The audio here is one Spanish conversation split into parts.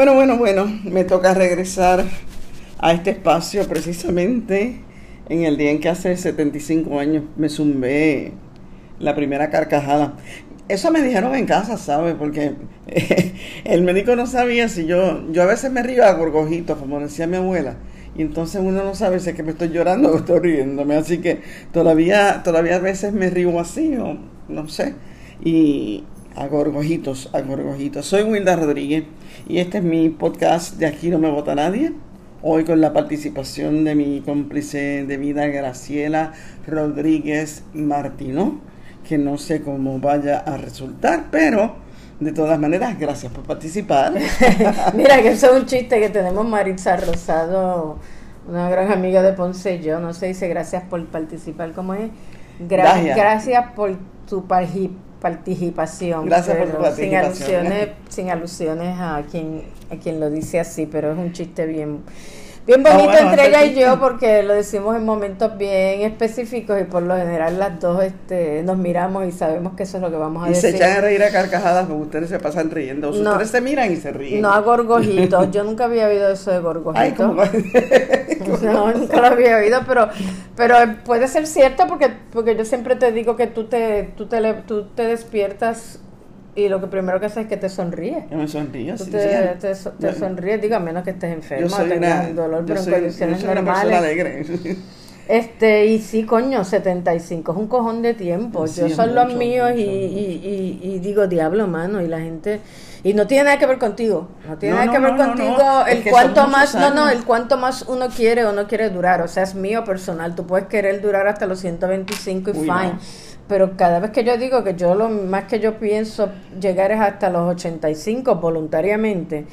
Bueno, bueno, bueno, me toca regresar a este espacio precisamente en el día en que hace 75 años me zumbé la primera carcajada. Eso me dijeron en casa, ¿sabes? Porque el médico no sabía si yo, yo a veces me río a gorgojitos, como decía mi abuela, y entonces uno no sabe si es que me estoy llorando o estoy riéndome, así que todavía, todavía a veces me río así, o no sé, y a gorgojitos, a gorgojitos. Soy Wilda Rodríguez y este es mi podcast de Aquí no me vota nadie. Hoy con la participación de mi cómplice de vida, Graciela Rodríguez Martino, que no sé cómo vaya a resultar, pero de todas maneras, gracias por participar. Mira, que eso es un chiste que tenemos Maritza Rosado, una gran amiga de Ponce y yo, no sé, dice gracias por participar, ¿cómo es? gracias por tu participación participación. Gracias por tu participación. Sin alusiones, sin alusiones a quien, a quien lo dice así, pero es un chiste bien bien bonito entre ella y yo porque lo decimos en momentos bien específicos y por lo general las dos este, nos miramos y sabemos que eso es lo que vamos a decir. Y se echan a reír a carcajadas porque ustedes se pasan riendo. ustedes se miran y se ríen. No a gorgojitos. Yo nunca había oído eso de gorgojitos. no, nunca lo había oído, pero, pero puede ser cierto porque, porque yo siempre te digo que tú te, tú te, tú te despiertas y lo que primero que haces es que te sonríes. Yo me sonrío, sí, te, te, te sonríes, digo, a menos que estés enfermo, tengas dolor, pero en condiciones normales. alegre. Este, y sí, coño, 75 es un cojón de tiempo. Yo son los míos y, y, y, digo, diablo, mano, y la gente. Y no tiene nada que ver contigo. No tiene nada que ver contigo el cuánto más. No, no, el cuánto más uno quiere o no quiere durar. O sea, es mío personal. Tú puedes querer durar hasta los 125 y fine pero cada vez que yo digo que yo lo más que yo pienso llegar es hasta los 85 voluntariamente,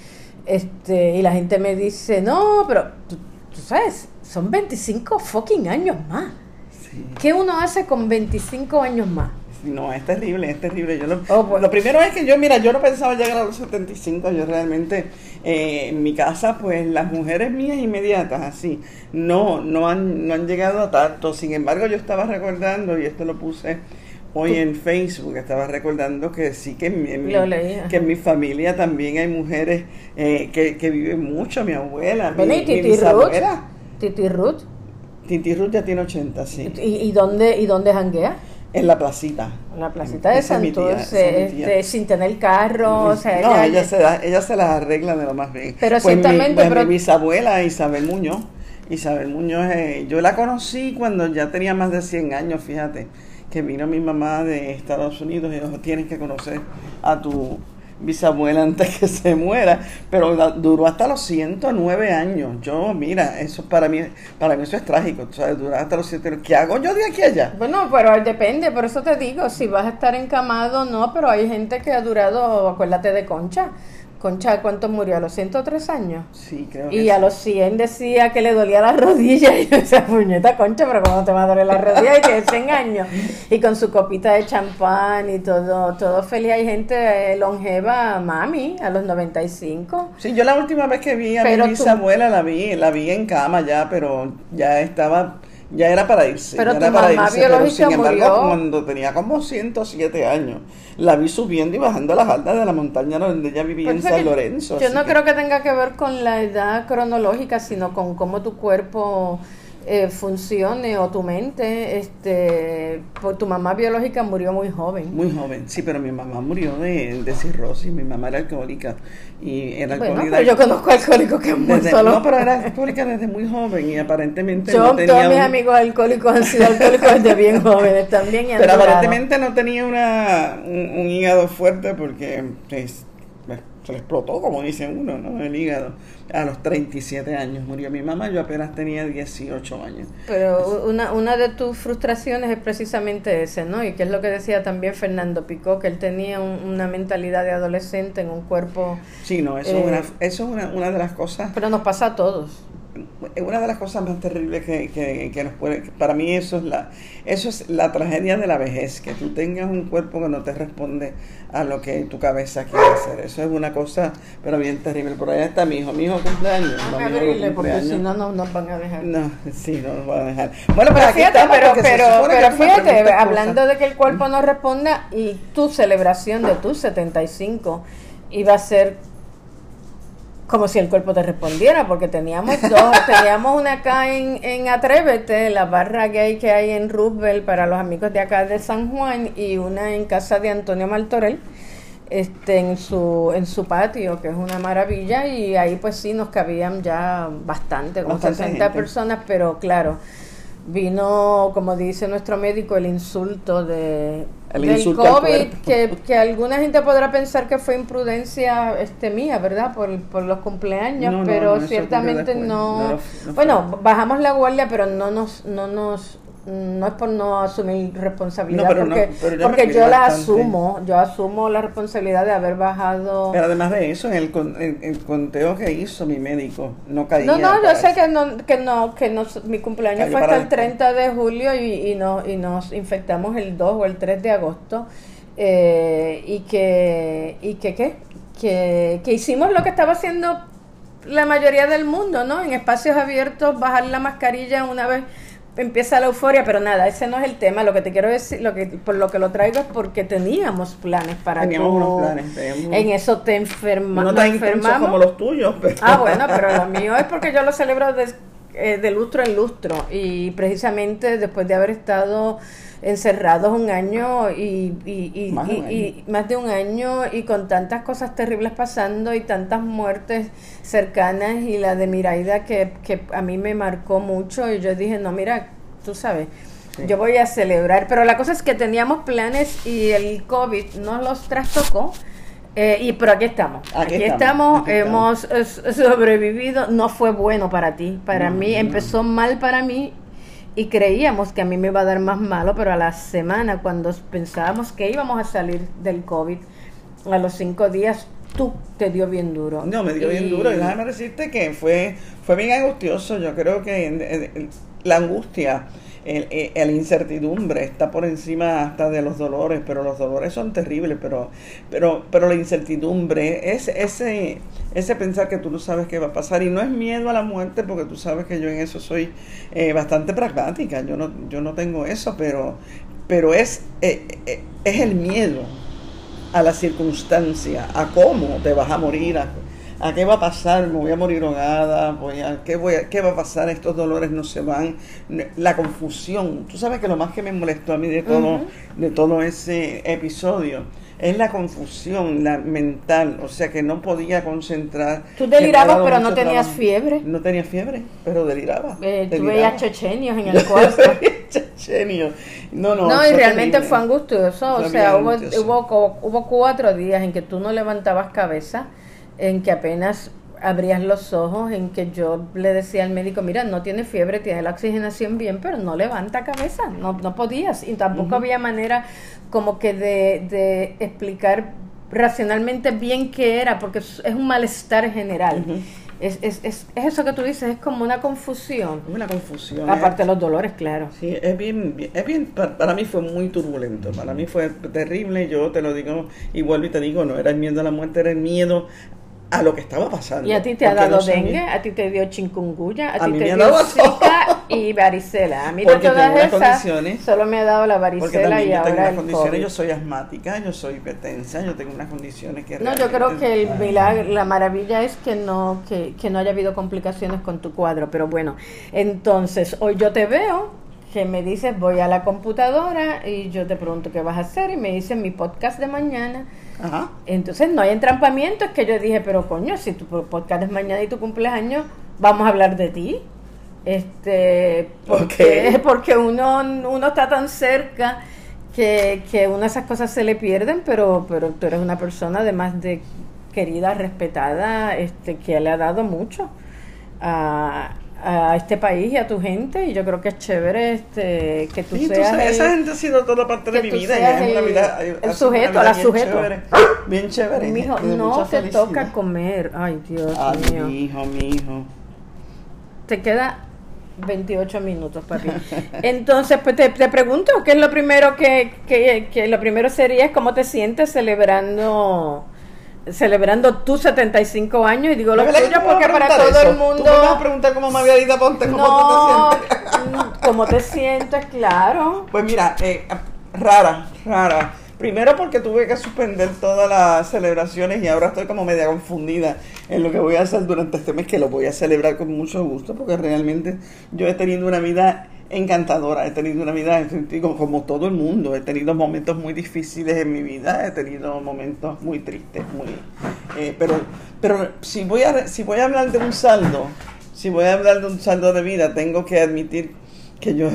este, y la gente me dice, no, pero tú, sabes, son 25 fucking años más. ¿Qué uno hace con 25 años más? No, es terrible, es terrible. Yo lo, oh, pues. lo, primero es que yo, mira, yo no pensaba llegar a los 75, yo realmente, eh, en mi casa, pues las mujeres mías inmediatas, así, no, no han, no han llegado a tanto. Sin embargo, yo estaba recordando, y esto lo puse hoy en Facebook, estaba recordando que sí que en mi, que en mi familia también hay mujeres eh, que, que, viven mucho, mi abuela, mi, mi, Titi Ruth. Titi Ruth. Titi Ruth ya tiene 80, sí. ¿Y, y dónde, y dónde janguea? En la placita. En la placita de Santos, este, sin tener carro. O sea, no, ella, se ella se las arregla de lo más bien. Pero pues ciertamente. Mi, pues pero... mi bisabuela Isabel Muñoz. Isabel Muñoz, eh, yo la conocí cuando ya tenía más de 100 años, fíjate, que vino mi mamá de Estados Unidos y dijo, tienes que conocer a tu bisabuela antes que se muera, pero duró hasta los 109 años. Yo, mira, eso para mí, para mí eso es trágico, ¿sabes? Durar hasta los 109. ¿Qué hago yo de aquí a allá? Bueno, pero depende, por eso te digo, si vas a estar encamado, no, pero hay gente que ha durado, acuérdate de Concha, Concha, ¿cuánto murió? ¿A los 103 años? Sí, creo Y a los 100 decía que le dolía la rodilla. Y yo decía, puñeta, Concha, pero ¿cómo te va a doler la rodilla? Y tiene 100 años. Y con su copita de champán y todo, todo feliz. Hay gente eh, longeva, mami, a los 95. Sí, yo la última vez que vi a mi bisabuela la vi, la vi en cama ya, pero ya estaba ya era para irse. Pero tu mamá biológica sin embargo, cuando tenía como 107 años, la vi subiendo y bajando las altas de la montaña donde ella vivía en San Lorenzo. Yo no creo que tenga que ver con la edad cronológica, sino con cómo tu cuerpo eh, funcione o tu mente, este, por tu mamá biológica murió muy joven. Muy joven, sí, pero mi mamá murió de, de cirrosis, mi mamá era alcohólica y era bueno, Pero yo conozco alcohólicos que han solo. No, pero era alcohólica desde muy joven y aparentemente yo, Todos mis amigos alcohólicos han sido alcohólicos desde bien jóvenes también. pero aparentemente no tenía una, un, hígado fuerte porque pues, se le explotó, como dice uno, ¿no? El hígado. A los 37 años murió mi mamá, yo apenas tenía 18 años. Pero una, una de tus frustraciones es precisamente ese, ¿no? Y que es lo que decía también Fernando Picó, que él tenía una mentalidad de adolescente en un cuerpo... Sí, no, eso es, una, eh, eso es una, una de las cosas... Pero nos pasa a todos una de las cosas más terribles que, que, que, nos puede, para mí eso es la, eso es la tragedia de la vejez, que tú tengas un cuerpo que no te responde a lo que tu cabeza quiere hacer. Eso es una cosa, pero bien terrible. Por allá está mi hijo, mi hijo cumpleaños. No, porque si no, no nos van a dejar. No, sí, no nos van a dejar. Bueno, pero, fíjate, pero, pero, pero fíjate, hablando de que el cuerpo no responda y tu celebración de tus 75 iba a ser como si el cuerpo te respondiera, porque teníamos dos, teníamos una acá en, en Atrévete, la barra gay que hay en Roosevelt para los amigos de acá de San Juan, y una en casa de Antonio Martorell, este, en su, en su patio, que es una maravilla, y ahí pues sí nos cabían ya bastante, como 60 personas, pero claro, vino, como dice nuestro médico, el insulto de el del COVID, que, que, alguna gente podrá pensar que fue imprudencia este mía, ¿verdad? Por, por los cumpleaños, pero ciertamente no, bueno, bajamos la guardia, pero no nos, no nos no es por no asumir responsabilidad, porque, porque yo la asumo, yo asumo la responsabilidad de haber bajado. Pero además de eso, en el, el conteo que hizo mi médico, no caía. No, no, yo sé que no, que no, que no, mi cumpleaños fue hasta el 30 de julio y, y, no, y nos infectamos el 2 o el 3 de agosto. Eh, y que, y que, ¿qué? Que, que hicimos lo que estaba haciendo la mayoría del mundo, ¿no? En espacios abiertos, bajar la mascarilla una vez empieza la euforia, pero nada, ese no es el tema. Lo que te quiero decir, lo que por lo que lo traigo es porque teníamos planes para Teníamos unos planes. En eso te enferma, no tan enfermamos. como los tuyos. Ah, bueno, pero lo mío es porque yo lo celebro de, eh, de lustro en lustro y precisamente después de haber estado encerrados un año y, y, más, y, más, de un año y con tantas cosas terribles pasando y tantas muertes cercanas y la de Miraida que, que a mí me marcó mucho y yo dije, no, mira, tú sabes, yo voy a celebrar, pero la cosa es que teníamos planes y el COVID nos los trastocó. Eh, y pero aquí estamos, aquí, estamos, hemos sobrevivido, no fue bueno para ti, para mí, empezó mal para mí y creíamos que a mí me iba a dar más malo, pero a la semana, cuando pensábamos que íbamos a salir del COVID, a los cinco días, tú te dio bien duro. No, me dio bien duro. Y déjame decirte que fue, fue bien angustioso. Yo creo que la angustia el, el, incertidumbre está por encima hasta de los dolores, pero los dolores son terribles, pero, pero, pero la incertidumbre es ese, ese pensar que tú no sabes qué va a pasar. Y no es miedo a la muerte porque tú sabes que yo en eso soy eh, bastante pragmática, yo no, yo no tengo eso, pero, pero es, eh, eh, es el miedo a la circunstancia, a cómo te vas a morir, a, ¿A qué va a pasar? ¿Me voy a morir ahogada? Voy a, ¿qué, voy ¿Qué va a pasar? Estos dolores no se van. La confusión. Tú sabes que lo más que me molestó a mí de todo, de todo ese episodio es la confusión la mental, o sea que no podía concentrar. Tú delirabas, pero no tenías fiebre. No tenía fiebre, pero deliraba. Eh, tú veías chechenios en el cuarto. chechenios. No, no. No, y realmente fue angustioso. o sea, hubo, hubo, hubo cuatro días en que tú no levantabas cabeza en que apenas abrías los ojos, en que yo le decía al médico, mira, no tiene fiebre, tiene la oxigenación bien, pero no levanta cabeza, no, no podías. Y tampoco había manera como que de, de, explicar racionalmente bien qué era, porque es un malestar general. Es, es, es, es, eso que tú dices, es como una confusión. Una confusión. Aparte de los dolores, claro. Sí, es bien, es bien, para, mí fue muy turbulento, para mí fue terrible, yo te lo digo y vuelvo y te digo, no era el miedo a la muerte, era el miedo a lo que estaba pasando. ¿Y a ti te ha dado dengue? ¿A ti te dio chikungunya? ¿A, ti te dio zika y varicela? A mí porque todas esas solo me ha dado la varicela y yo ahora tengo unas condiciones, yo soy asmática, yo soy hipertensa, yo tengo unas condiciones que... No, yo creo que el milagro, la maravilla es que no, que, que no haya habido complicaciones con tu cuadro, pero bueno, entonces hoy yo te veo que me dices voy a la computadora y yo te pregunto qué vas a hacer y me dices mi podcast de mañana entonces no hay entrampamiento, es que yo dije, pero coño, si tu podcast es mañana y tu cumpleaños, vamos a hablar de ti. Este, porque, porque uno, uno está tan cerca que, que una de esas cosas se le pierden, pero, pero tú eres una persona además de querida, respetada, este, que le ha dado mucho a este país y a tu gente y yo creo que es chévere este que tú seas esa gente ha sido toda parte de mi vida y es vida, el sujeto la sujeto. bien chévere hijo, no te toca comer. Ay Dios mío mi hijo mi hijo. Te queda 28 minutos papi. Entonces pues te, te, pregunto qué es lo primero que, que, que lo primero sería es cómo te sientes celebrando celebrando tus 75 años y digo lo tuyo porque para todo el mundo. ¿Tú me vas a preguntar como Margarita Ponte cómo no, te sientes? ¿Cómo te sientes? Claro. Pues mira, eh, rara, rara. Primero porque tuve que suspender todas las celebraciones y ahora estoy como media confundida en lo que voy a hacer durante este mes, que lo voy a celebrar con mucho gusto porque realmente yo he tenido una vida encantadora, he tenido una vida como todo el mundo, he tenido momentos muy difíciles en mi vida, he tenido momentos muy tristes, muy eh, pero pero si voy a si voy a hablar de un saldo, si voy a hablar de un saldo de vida, tengo que admitir que yo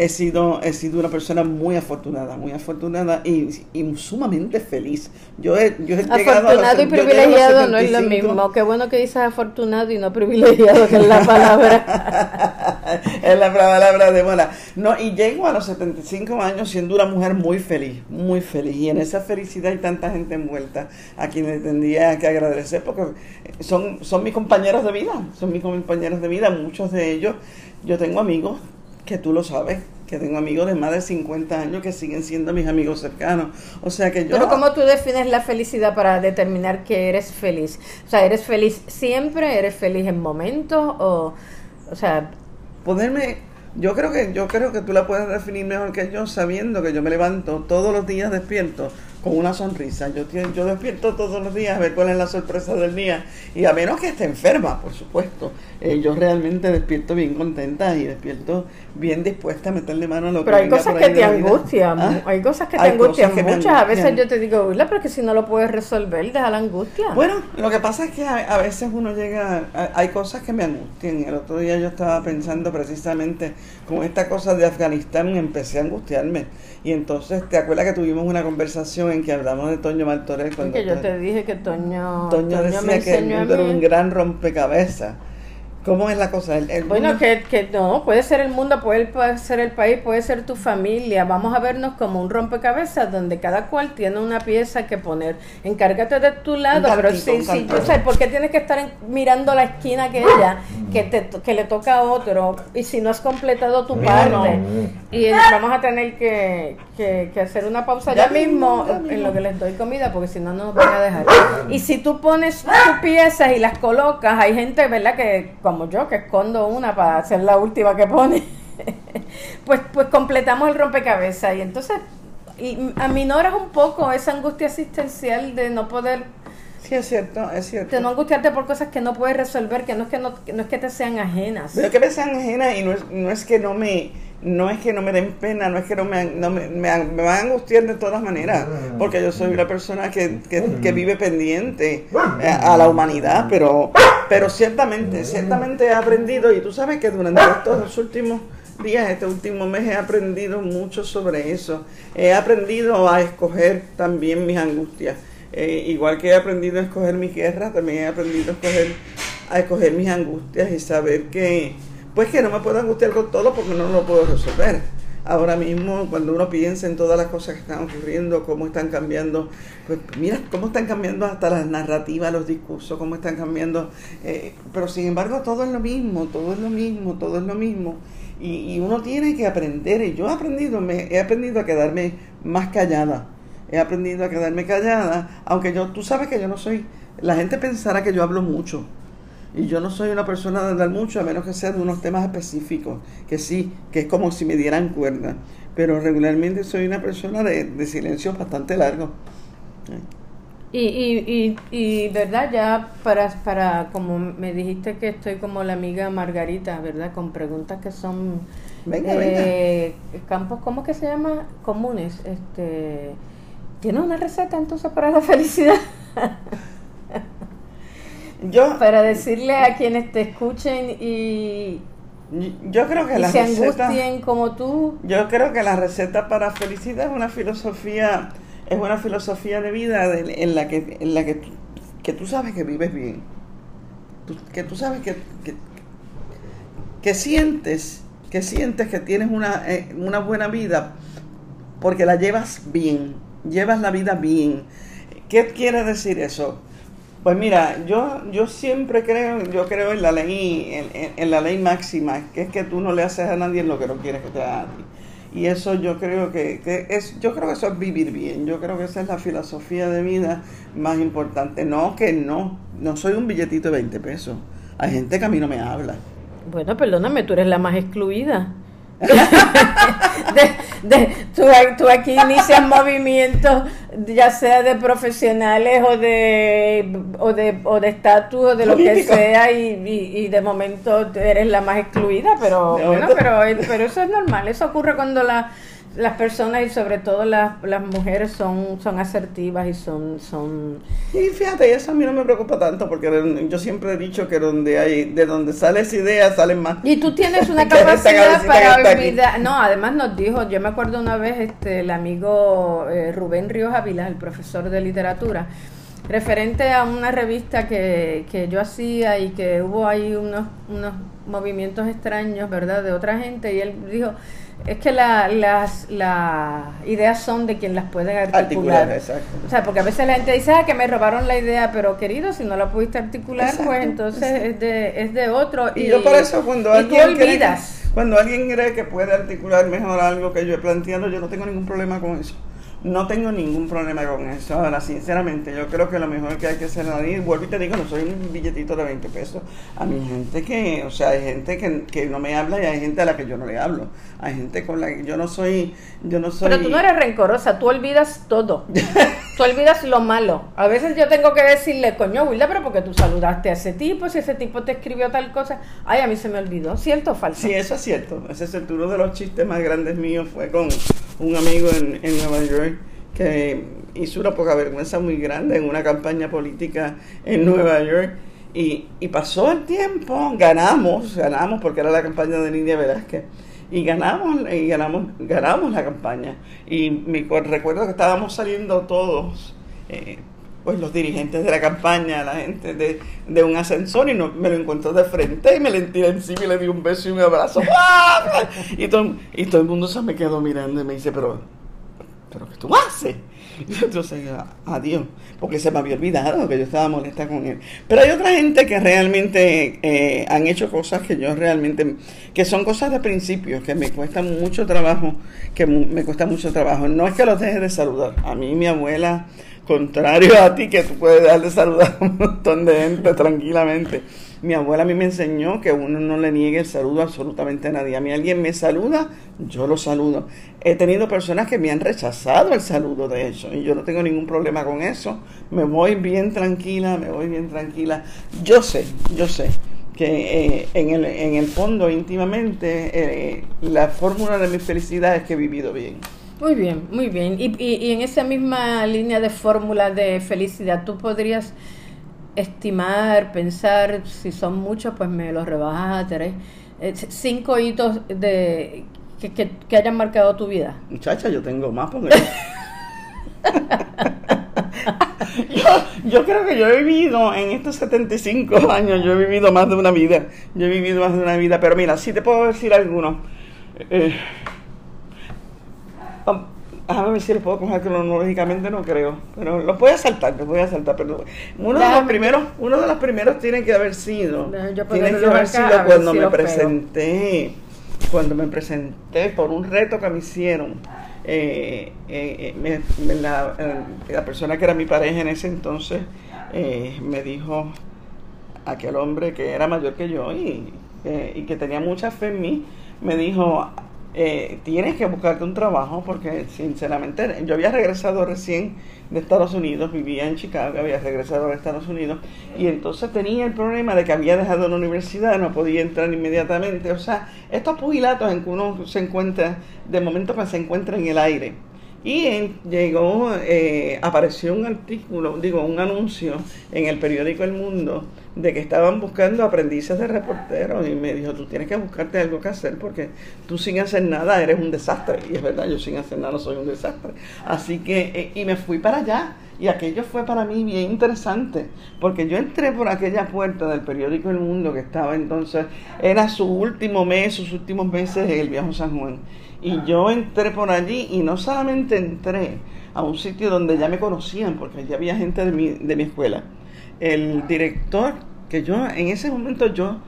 he sido, he sido una persona muy afortunada, muy afortunada y, sumamente feliz. Yo he, yo he afortunado y privilegiado no es lo mismo. Qué bueno que dices afortunado y no privilegiado, que es la palabra. es la palabra de buena. No, y llego a los 75 años siendo una mujer muy feliz, muy feliz. Y en esa felicidad hay tanta gente envuelta a quienes tendría que agradecer porque son, son mis compañeros de vida, son mis compañeros de vida, muchos de ellos. Yo tengo amigos que tú lo sabes, que tengo amigos de más de 50 años que siguen siendo mis amigos cercanos. O sea que yo... Pero ¿cómo tú defines la felicidad para determinar que eres feliz? O sea, ¿eres feliz siempre? ¿Eres feliz en momentos? O, o sea... Ponerme... Yo creo que yo creo que tú la puedes definir mejor que yo sabiendo que yo me levanto todos los días despierto con una sonrisa. Yo, yo despierto todos los días a ver cuál es la sorpresa del día. Y a menos que esté enferma, por supuesto. Eh, yo realmente despierto bien contenta y despierto bien dispuesta a meterle mano a lo pero que hay cosas que te angustian. ¿Ah? Hay cosas que te angustian muchas. A veces yo te digo, Uy, pero que si no lo puedes resolver, deja la angustia. Bueno, lo que pasa es que a, veces uno llega. hay cosas que me angustian. El otro día yo estaba pensando precisamente con esta cosa de Afganistán, empecé a angustiarme. Y entonces, ¿te acuerdas que tuvimos una conversación en que hablamos de Toño Martorell? Cuando que yo te dije que Toño, Toño, decía que el mundo era un gran rompecabezas ¿Cómo es la cosa? bueno, que, que, no, puede ser el mundo, puede, ser el país, puede ser tu familia. Vamos a vernos como un rompecabezas donde cada cual tiene una pieza que poner. Encárgate de tu lado, pero sí, sí, yo sé, ¿por qué tienes que estar mirando la esquina aquella que, te, que le toca a otro? Y si no has completado tu parte. Y vamos a tener que, que, hacer una pausa ya, mismo en lo que les doy comida, porque si no, no nos van a dejar. Y si tú pones tus piezas y las colocas, hay gente, ¿verdad?, que como yo, que escondo una para ser la última que pone, pues, pues completamos el rompecabezas. Y entonces y aminoras un poco esa angustia existencial de no poder Sí, es cierto, es cierto. De no angustiarte por cosas que no puedes resolver, que no es que no, no es que te sean ajenas. Pero que me sean ajenas y no es, no es que no me no es que no me den pena, no es que no me, no me, me, van a angustiar de todas maneras, porque yo soy una persona que, que, vive pendiente eh, a, la humanidad, pero, pero ciertamente, ciertamente he aprendido, y tú sabes que durante estos últimos días, este último mes, he aprendido mucho sobre eso. He aprendido a escoger también mis angustias. Eh, igual que he aprendido a escoger mi guerra, también he aprendido a escoger, a escoger mis angustias y saber que pues que no me puedo angustiar con todo porque no lo puedo resolver. Ahora mismo, cuando uno piensa en todas las cosas que están ocurriendo, cómo están cambiando, pues mira cómo están cambiando hasta las narrativas, los discursos, cómo están cambiando. Eh, pero sin embargo, todo es lo mismo, todo es lo mismo, todo es lo mismo. Y, y uno tiene que aprender, y yo he aprendido, me, he aprendido a quedarme más callada. He aprendido a quedarme callada, aunque yo, tú sabes que yo no soy, la gente pensará que yo hablo mucho y yo no soy una persona de hablar mucho, a menos que sea de unos temas específicos, que sí, que es como si me dieran cuerda. Pero regularmente soy una persona de, de silencio bastante largo. Y, y, y, verdad, ya para, para, como me dijiste que estoy como la amiga Margarita, ¿verdad? Con preguntas que son venga, eh, campos, ¿cómo que se llama? Comunes. Este, ¿Tienes una receta entonces para la felicidad? Yo, para decirle a quienes te escuchen y, yo creo que la se angustien como tú. Yo creo que la receta para felicidad es una filosofía, es una filosofía de vida en la que, en la que, que tú sabes que vives bien, que tú sabes que, que, sientes, que sientes que tienes una, eh, una buena vida porque la llevas bien, llevas la vida bien. ¿Qué quiere decir eso? Pues mira, yo, yo siempre creo, yo creo en la ley, en, la ley máxima, que es que tú no le haces a nadie lo que no quieres que te haga a ti. Y eso yo creo que, que, es, yo creo que eso es vivir bien, yo creo que esa es la filosofía de vida más importante. No, que no, no soy un billetito de 20 pesos. Hay gente que a mí no me habla. Bueno, perdóname, tú eres la más excluida. tú, aquí inicias movimientos, ya sea de profesionales o de o de o de estatus o de lo que sea, y, de momento eres la más excluida, pero bueno, pero, pero eso es normal, eso ocurre cuando la las personas y sobre todo las, las mujeres son, son asertivas y son, son... Y fíjate, eso a mí no me preocupa tanto porque yo siempre he dicho que donde hay, de donde sale esa idea salen más. Y tú tienes una capacidad para olvidar... No, además nos dijo, yo me acuerdo una vez este el amigo eh, Rubén Ríos Ávila, el profesor de literatura, referente a una revista que, que yo hacía y que hubo ahí unos, unos movimientos extraños, ¿verdad?, de otra gente y él dijo es que la, las, ideas son de quien las puede articular. exacto. O sea, porque a veces la gente dice, ah, que me robaron la idea, pero querido, si no la pudiste articular, pues entonces es de, es de otro. Y, yo por eso cuando alguien olvidas. cuando alguien cree que puede articular mejor algo que yo he planteado, yo no tengo ningún problema con eso. No tengo ningún problema con eso. Ahora, sinceramente, yo creo que lo mejor que hay que hacer es vuelvo y te digo, no soy un billetito de 20 pesos. A mi gente que, o sea, hay gente que, que no me habla y hay gente a la que yo no le hablo. Hay gente con la que yo no soy, yo no soy... Pero tú no eres rencorosa, tú olvidas todo. tú olvidas lo malo. A veces yo tengo que decirle, coño, Wilda, pero porque tú saludaste a ese tipo, si ese tipo te escribió tal cosa, ay, a mí se me olvidó. ¿Cierto o falso? Sí, eso es cierto. Ese es uno de los chistes más grandes míos, fue con un amigo en, en Nueva York que hizo una poca vergüenza muy grande en una campaña política en Nueva York. Y, y pasó el tiempo, ganamos, ganamos porque era la campaña de Nidia Velázquez. Y ganamos, y ganamos, ganamos la campaña. Y me recuerdo que estábamos saliendo todos, eh, pues los dirigentes de la campaña, la gente de, de un ascensor, y no, me lo encontró de frente y me le tiré encima y le di un beso y un abrazo. y, todo, y todo el mundo se me quedó mirando y me dice, pero ¿pero qué tú haces? Entonces, adiós, porque se me había olvidado que yo estaba molesta con él. Pero hay otra gente que realmente eh, han hecho cosas que yo realmente, que son cosas de principio, que me cuestan mucho trabajo, que me cuesta mucho trabajo. No es que los deje de saludar. A mí mi abuela, contrario a ti, que tú puedes dejar de saludar a un montón de gente tranquilamente mi abuela a mí me enseñó que uno no le niegue el saludo absolutamente a nadie. A mí alguien me saluda, yo lo saludo. He tenido personas que me han rechazado el saludo, de hecho, y yo no tengo ningún problema con eso. Me voy bien tranquila, me voy bien tranquila. Yo sé, yo sé que eh, en, el, en el fondo, íntimamente, eh, la fórmula de mi felicidad es que he vivido bien. Muy bien, muy bien. Y, y, y en esa misma línea de fórmula de felicidad, tú podrías estimar, pensar, si son muchos, pues me los rebajas a tres. Eh, cinco hitos de que, que, hayan marcado tu vida. Muchacha, yo tengo más porque... yo, yo, creo que yo he vivido en estos 75 años, yo he vivido más de una vida. Yo he vivido más de una vida, pero mira, si te puedo decir algunos. Eh, Déjame ver si lo puedo coger cronológicamente, no creo. Pero lo voy a saltar, lo voy a saltar. Pero uno de los primeros, uno de los primeros tiene que haber sido. Tiene que haber sido cuando me presenté. Cuando me presenté por un reto que me hicieron. Eh, eh, eh, la, la, persona que era mi pareja en ese entonces me dijo aquel hombre que era mayor que yo y, y que tenía mucha fe en mí, me dijo eh, tienes que buscarte un trabajo porque sinceramente yo había regresado recién de Estados Unidos, vivía en Chicago, había regresado a Estados Unidos y entonces tenía el problema de que había dejado la universidad, no podía entrar inmediatamente, o sea, estos pugilatos en que uno se encuentra, de momento que se encuentra en el aire. Y llegó, eh, apareció un artículo, digo, un anuncio en el periódico El Mundo de que estaban buscando aprendices de reporteros y me dijo, tú tienes que buscarte algo que hacer porque tú sin hacer nada eres un desastre. Y es verdad, yo sin hacer nada soy un desastre. Así que, eh, y me fui para allá. Y aquello fue para mí bien interesante, porque yo entré por aquella puerta del periódico El Mundo, que estaba entonces, era su último mes, sus últimos meses el Viejo San Juan. Y yo entré por allí y no solamente entré a un sitio donde ya me conocían, porque allí había gente de mi, de mi escuela. El director, que yo en ese momento yo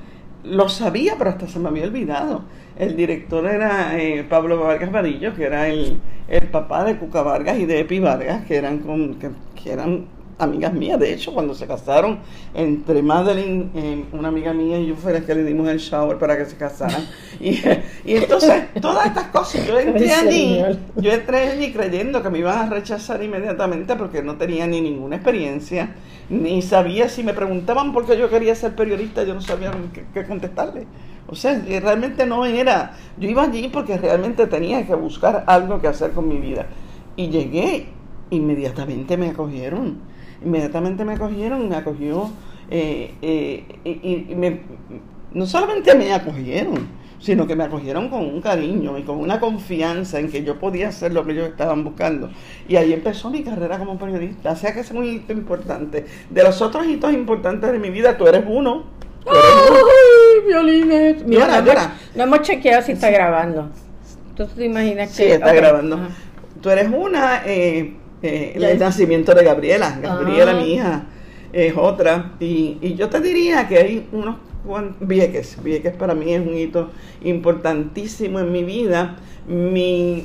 lo sabía, pero hasta se me había olvidado. El director era eh, Pablo Vargas Varillo, que era el, el, papá de Cuca Vargas y de Epi Vargas, que eran, con, que, eran amigas mías. De hecho, cuando se casaron, entre Madeline, eh, una amiga mía y yo fue la que le dimos el shower para que se casaran. Y, y entonces, todas estas cosas, yo entré allí, yo entré allí creyendo que me iban a rechazar inmediatamente porque no tenía ni ninguna experiencia, ni sabía si me preguntaban por qué yo quería ser periodista, yo no sabía qué, contestarle. O sea, realmente no era, yo iba allí porque realmente tenía que buscar algo que hacer con mi vida. Y llegué, inmediatamente me acogieron, inmediatamente me acogieron, me acogió, eh, eh, y, me, no solamente me acogieron, sino que me acogieron con un cariño y con una confianza en que yo podía hacer lo que ellos estaban buscando. Y ahí empezó mi carrera como periodista. O sea que es un hito importante. De los otros hitos importantes de mi vida, tú eres uno. ¡Ay, violines! Mira, no, hemos chequeado si está grabando. ¿Tú te imaginas que...? Sí, está grabando. Tú eres una, eh, eh, el nacimiento de Gabriela. Gabriela, ah. mi hija, es otra. Y, y yo te diría que hay unos Vieques. Vieques para mí es un hito importantísimo en mi vida. Mi,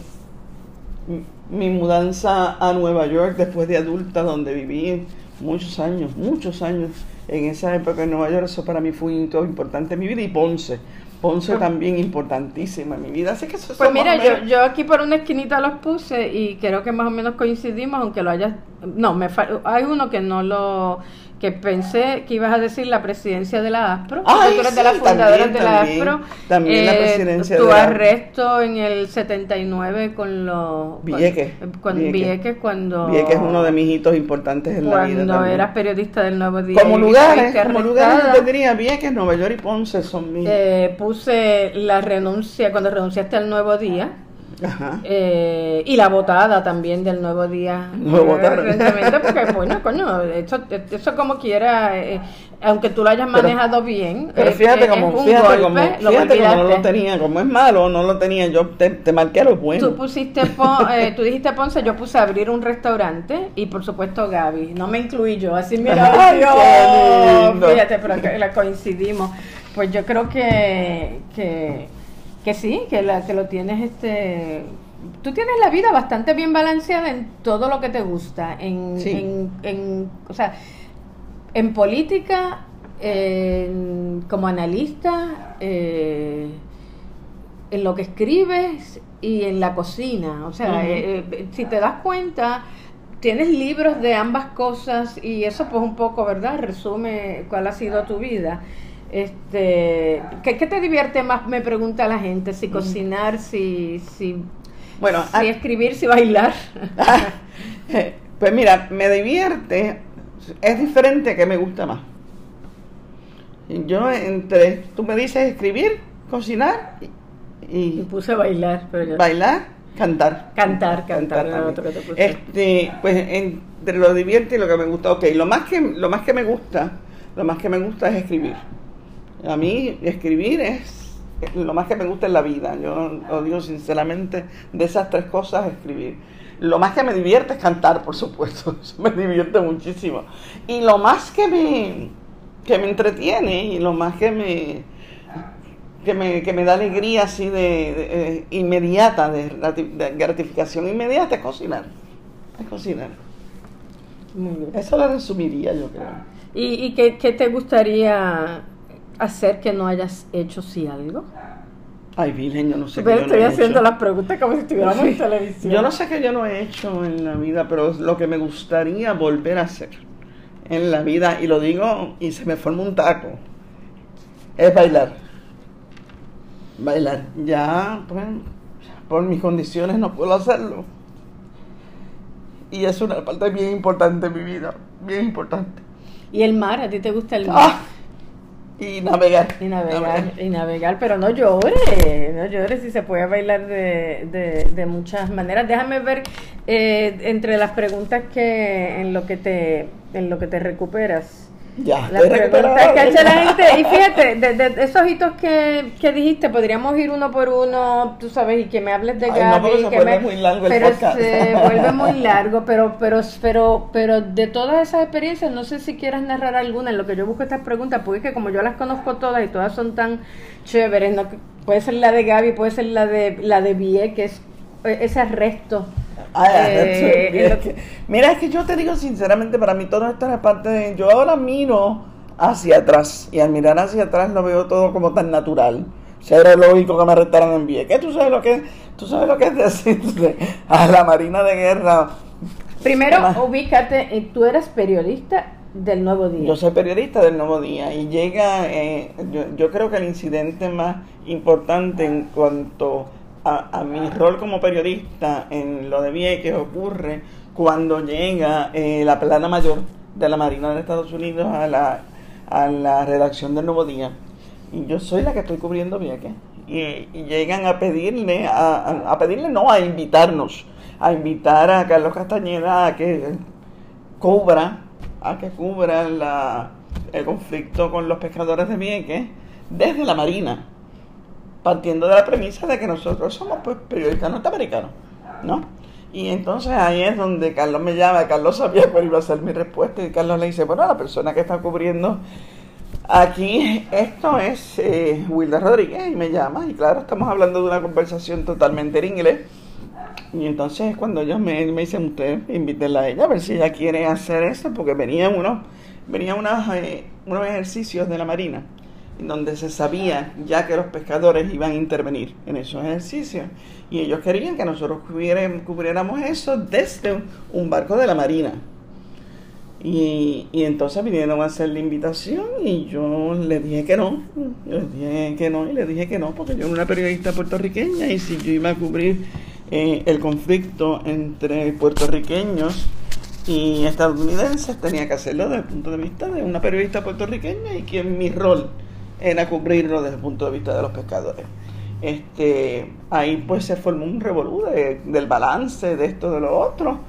mi mudanza a Nueva York después de adulta, donde viví muchos años, muchos años en esa época en Nueva York, eso para mí fue un hito importante en mi vida. Y Ponce. Ponce también importantísima en mi vida. Así que eso Pues mira, yo, yo aquí por una esquinita los puse y creo que más o menos coincidimos, aunque lo hayas... No, me hay uno que no lo que pensé que ibas a decir la presidencia de la ASPRO, Ay, tú eres de las fundadoras de la ASPRO. También la eh, presidencia tu arresto en el 79 con los... Vieques. Cuando, Vieques. cuando... Vieques es uno de mis hitos importantes en la vida Cuando eras periodista del Nuevo Día. Como lugares, como lugares tendría Vieques, Nueva York y Ponce son mis... Eh, puse la renuncia, cuando renunciaste al Nuevo Día eh, y la votada también del nuevo día. Nuevo porque, bueno, coño, eso, eso como quiera, eh, aunque tú lo hayas manejado bien. Pero fíjate, como, fíjate, como, fíjate como no lo tenía, como es malo, no lo tenía, yo te, te marqué lo bueno. Tú pusiste, eh, tú dijiste Ponce, yo puse abrir un restaurante y por supuesto Gaby, no me incluí yo, así mira, fíjate, pero que la coincidimos. Pues yo creo que, que que sí, que, la, que lo tienes, este, tú tienes la vida bastante bien balanceada en todo lo que te gusta, en, en, en o sea, en política, como analista, eh, en lo que escribes y en la cocina. O sea, eh, eh, si te das cuenta, tienes libros de ambas cosas y eso pues un poco, ¿verdad? Resume cuál ha sido tu vida. Este, ¿qué, te divierte más? Me pregunta la gente, si cocinar, si, si, bueno, si ah, escribir, si bailar. pues mira, me divierte, es diferente que me gusta más. Yo entre, tú me dices escribir, cocinar y... puse bailar, pero Bailar, cantar. Cantar, cantar. este, pues entre lo divierte y lo que me gusta, ok, lo más que, lo más que me gusta, lo más que me gusta es escribir. A mí escribir es lo más que me gusta en la vida. Yo lo digo sinceramente, de esas tres cosas, escribir. Lo más que me divierte es cantar, por supuesto. Eso me divierte muchísimo. Y lo más que me, que me entretiene y lo más que me, que me, que me da alegría así de, eh, inmediata, de, gratificación inmediata, es cocinar. Es cocinar. Eso lo resumiría, yo creo. ¿Y, y qué, qué te gustaría hacer que no hayas hecho si algo? Ay, Virgen, yo no sé. Pero estoy haciendo las preguntas como si estuviéramos en televisión. Yo no sé qué yo no he hecho en la vida, pero lo que me gustaría volver a hacer en la vida, y lo digo y se me forma un taco, es bailar. Bailar. Ya, pues, por mis condiciones no puedo hacerlo. Y es una parte bien importante de mi vida, bien importante. ¿Y el mar? ¿A ti te gusta el mar? Ah, y navegar. Y navegar, y navegar, pero no llores, no llores si se puede bailar de, de, de muchas maneras. Déjame ver eh, entre las preguntas que en lo que te en lo que te recuperas. Ya, la pregunta que hace la gente, y fíjate, de, esos hitos que, que, dijiste, podríamos ir uno por uno, tú sabes, y que me hables de Gaby. No, que me, muy largo el pero se vuelve muy largo, pero, pero, pero, pero de todas esas experiencias, no sé si quieras narrar alguna en lo que yo busco estas preguntas, porque es que como yo las conozco todas y todas son tan chéveres, ¿no? puede ser la de Gaby, puede ser la de la de Vieques, eh, ese arresto? Eh, mira, es que yo te digo sinceramente, para mí todo esto es parte de... Yo ahora miro hacia atrás y al mirar hacia atrás lo veo todo como tan natural. Si era lógico que me arrestaran en ¿Qué ¿Tú sabes lo que, tú sabes lo que es decirle a la Marina de Guerra? Primero, ubícate, tú eres periodista del Nuevo Día. Yo soy periodista del Nuevo Día y llega, eh, yo, creo que el incidente más importante en cuanto a, mi rol como periodista en lo de que ocurre cuando llega eh, la plana mayor de la Marina de Estados Unidos a la, a la redacción del Nuevo Día. Y yo soy la que estoy cubriendo Vieques. Y, y llegan a pedirle, a, a pedirle, no, a invitarnos, a invitar a Carlos Castañeda a que cubra a que cubra la, el conflicto con los pescadores de Vieques desde la Marina, partiendo de la premisa de que nosotros somos pues, periodistas norteamericanos, ¿no? Y entonces ahí es donde Carlos me llama, Carlos sabía cuál iba a ser mi respuesta y Carlos le dice, bueno, la persona que está cubriendo aquí, esto es eh, Wilda Rodríguez y me llama y claro, estamos hablando de una conversación totalmente en inglés y entonces cuando ellos me, dicen, usted invítenla a ella a ver si ella quiere hacer eso, porque venían unos, venían unos, eh, unos ejercicios de la Marina, donde se sabía ya que los pescadores iban a intervenir en esos ejercicios. Y ellos querían que nosotros cubriéramos eso desde un barco de la Marina. Y, entonces vinieron a hacer la invitación y yo le dije que no, le dije que no y le dije que no porque yo era una periodista puertorriqueña y si yo iba a cubrir eh, el conflicto entre puertorriqueños y estadounidenses tenía que hacerlo desde el punto de vista de una periodista puertorriqueña y que mi rol era cubrirlo desde el punto de vista de los pescadores. Este, ahí pues se formó un revolú del balance de esto de lo otro.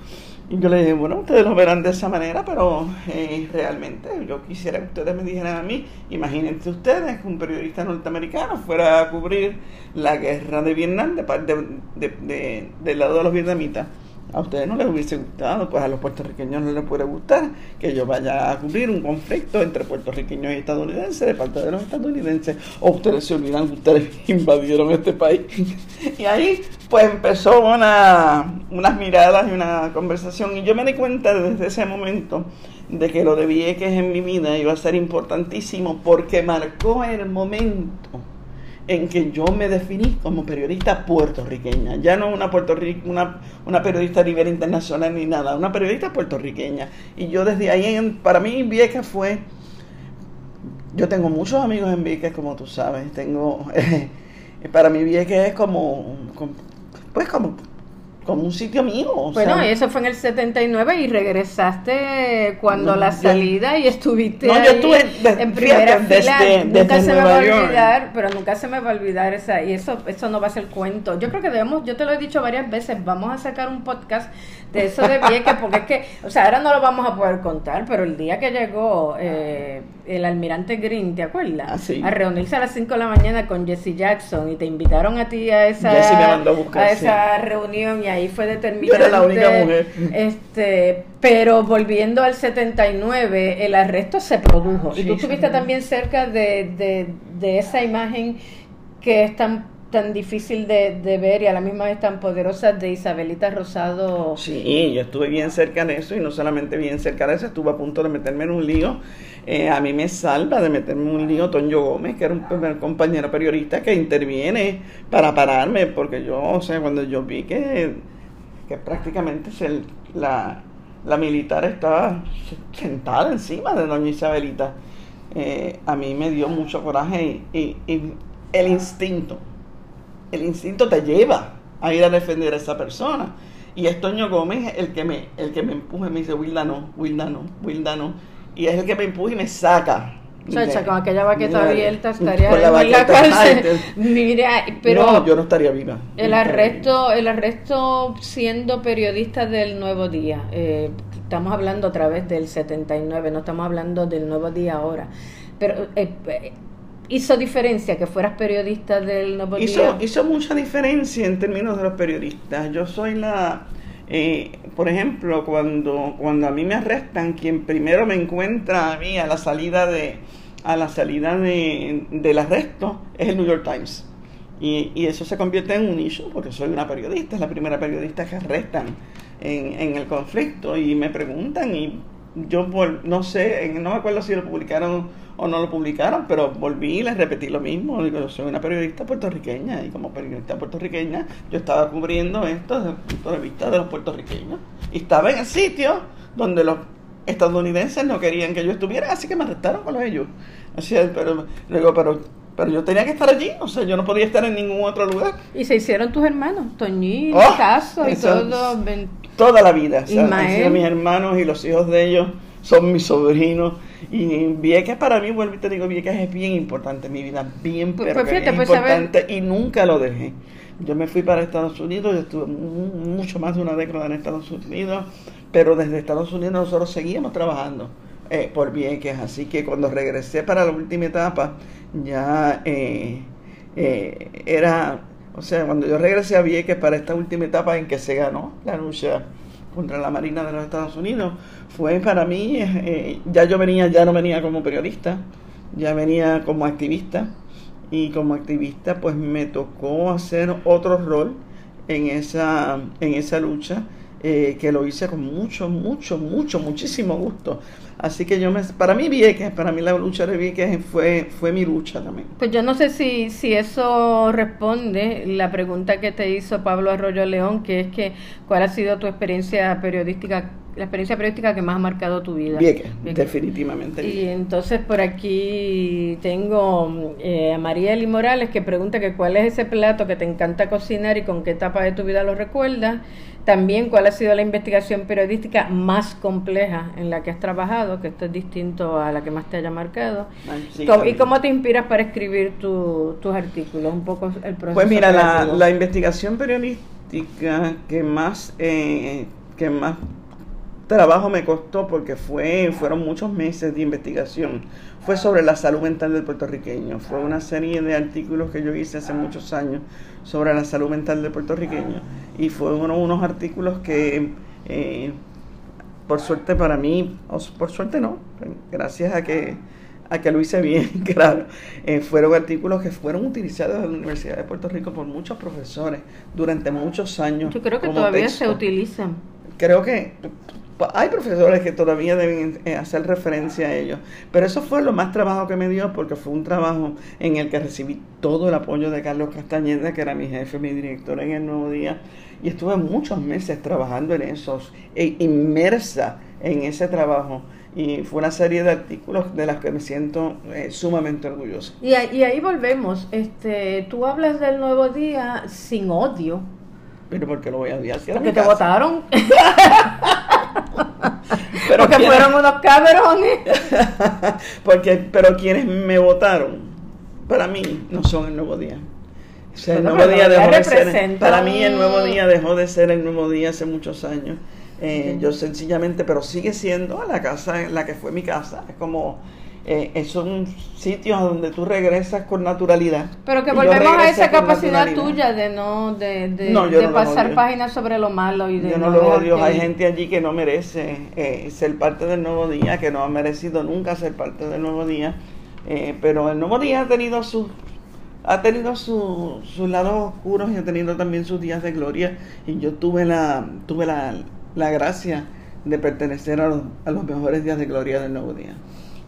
Y yo le dije, bueno, ustedes lo verán de esa manera, pero eh, realmente yo quisiera que ustedes me dijeran a mí, imagínense ustedes que un periodista norteamericano fuera a cubrir la guerra de Vietnam de, de, de, del lado de los vietnamitas a ustedes no les hubiese gustado, pues a los puertorriqueños no les puede gustar que yo vaya a cubrir un conflicto entre puertorriqueños y estadounidenses de parte de los estadounidenses. O ustedes se olvidan que ustedes invadieron este país. y ahí pues empezó una, unas miradas y una conversación. Y yo me di cuenta desde ese momento de que lo de Vieques en mi vida iba a ser importantísimo porque marcó el momento en que yo me definí como periodista puertorriqueña, ya no una, Puerto una, una periodista a nivel internacional ni nada, una periodista puertorriqueña. Y yo desde ahí, para mí Vieques fue, yo tengo muchos amigos en Vieques, como tú sabes, tengo, para mí Vieques es como, pues como como un sitio mío. bueno, eso fue en el 79 y regresaste cuando la salida y estuviste no, yo estuve en primera fila. nunca se me va a olvidar, pero nunca se me va a olvidar esa y eso eso no va a ser cuento. Yo creo que debemos, yo te lo he dicho varias veces, vamos a sacar un podcast de eso de Vieques porque es que, o sea, ahora no lo vamos a poder contar, pero el día que llegó eh, el almirante Green, ¿te acuerdas? Ah, a reunirse a las 5 de la mañana con Jesse Jackson y te invitaron a ti a esa a, esa reunión y ahí fue determinante. era la única mujer. Este, pero volviendo al 79, el arresto se produjo. y tú estuviste también cerca de, de, de, esa imagen que es tan tan difícil de, ver y a la misma vez tan poderosa de Isabelita Rosado. Sí, yo estuve bien cerca de eso y no solamente bien cerca de eso, estuve a punto de meterme en un lío. Eh, a mí me salva de meterme en un lío Toño Gómez, que era un compañero periodista que interviene para pararme, porque yo, o sea, cuando yo vi que que prácticamente se, la, la, militar estaba sentada encima de doña Isabelita. Eh, a mí me dio mucho coraje y, el instinto, el instinto te lleva a ir a defender a esa persona. Y es Toño Gómez el que me, el que me empuja y me dice, Wilda no, Wilda no, Wilda no. Y es el que me empuja y me saca Chacha, con aquella baqueta abierta estaría en la cárcel. Mira, pero no, yo no estaría viva. El arresto, el arresto siendo periodista del Nuevo Día. Eh, estamos hablando a través del 79, no estamos hablando del Nuevo Día ahora. Pero eh, eh, hizo diferencia que fueras periodista del Nuevo Día. Hizo mucha diferencia en términos de los periodistas. Yo soy la por ejemplo, cuando, cuando a mí me arrestan, quien primero me encuentra a mí a la salida de, a la salida de, del arresto es el New York Times. Y, y, eso se convierte en un issue porque soy una periodista, es la primera periodista que arrestan en, en el conflicto y me preguntan y yo no sé, no me acuerdo si lo publicaron o no lo publicaron, pero volví y les repetí lo mismo. Digo, yo soy una periodista puertorriqueña y como periodista puertorriqueña yo estaba cubriendo esto desde el punto de vista de los puertorriqueños. Y estaba en el sitio donde los estadounidenses no querían que yo estuviera, así que me arrestaron con ellos. Así, pero, luego, pero pero yo tenía que estar allí, o sea, yo no podía estar en ningún otro lugar. Y se hicieron tus hermanos, Toñito, oh, Caso y todo. Toda la vida. O sea, mis hermanos y los hijos de ellos son mis sobrinos. Y Vieques para mí, vuelvo y te digo, Vieques es bien importante en mi vida, bien, pues, pero pues, pues, importante y nunca lo dejé. Yo me fui para Estados Unidos, yo estuve mucho más de una década en Estados Unidos, pero desde Estados Unidos nosotros seguíamos trabajando eh, por Vieques, así que cuando regresé para la última etapa, ya eh, eh, era, o sea, cuando yo regresé a Vieques para esta última etapa en que se ganó la lucha contra la Marina de los Estados Unidos, fue para mí, eh, ya yo venía, ya no venía como periodista, ya venía como activista y como activista pues me tocó hacer otro rol en esa, en esa lucha que lo hice con mucho, mucho, mucho, muchísimo gusto. Así que yo me, para mí Vieques, para mí la lucha de Vieques fue, fue mi lucha también. Pues yo no sé si, si eso responde la pregunta que te hizo Pablo Arroyo León, que es que cuál ha sido tu experiencia periodística, la experiencia periodística que más ha marcado tu vida. Vieques, definitivamente. Y entonces por aquí tengo eh, a María Eli Morales que pregunta que cuál es ese plato que te encanta cocinar y con qué etapa de tu vida lo recuerdas. También cuál ha sido la investigación periodística más compleja en la que has trabajado, que esto es distinto a la que más te haya marcado. ¿Y cómo te inspiras para escribir tus artículos? Un poco el proceso. Pues mira, la, investigación periodística que más, eh, que más trabajo me costó porque fue, fueron muchos meses de investigación. Fue sobre la salud mental del puertorriqueño. Fue una serie de artículos que yo hice hace muchos años sobre la salud mental del puertorriqueño. Y fueron unos artículos que, eh, por suerte para mí, o por suerte no, gracias a que a que lo hice bien, claro. Eh, fueron artículos que fueron utilizados en la Universidad de Puerto Rico por muchos profesores durante muchos años. Yo creo que todavía se utilizan. Creo que hay profesores que todavía deben eh, hacer referencia a ellos, pero eso fue lo más trabajo que me dio porque fue un trabajo en el que recibí todo el apoyo de Carlos Castañeda, que era mi jefe, mi director en el Nuevo Día, y estuve muchos meses trabajando en esos, e inmersa en ese trabajo. Y fue una serie de artículos de las que me siento eh, sumamente orgulloso. Y, y ahí volvemos. Este, tú hablas del Nuevo Día sin odio. Pero porque lo voy a odiar. porque te votaron. pero Porque fueron unos cabrones. Porque, pero quienes me votaron, para mí, no son el nuevo día. el nuevo día dejó de ser, para mí el nuevo día dejó de ser el nuevo día hace muchos años. Eh, yo sencillamente, pero sigue siendo la casa en la que fue mi casa. Es como eh, son sitios donde tú regresas con naturalidad. Pero que volvemos a esa capacidad tuya de no de, de, pasar páginas sobre lo malo y de yo no, lo odio. Hay gente allí que no merece eh, ser parte del nuevo día, que no ha merecido nunca ser parte del nuevo día. Eh, pero el nuevo día ha tenido sus ha tenido su, sus lados oscuros y ha tenido también sus días de gloria y yo tuve la tuve la, la gracia de pertenecer a los, a los mejores días de gloria del nuevo día.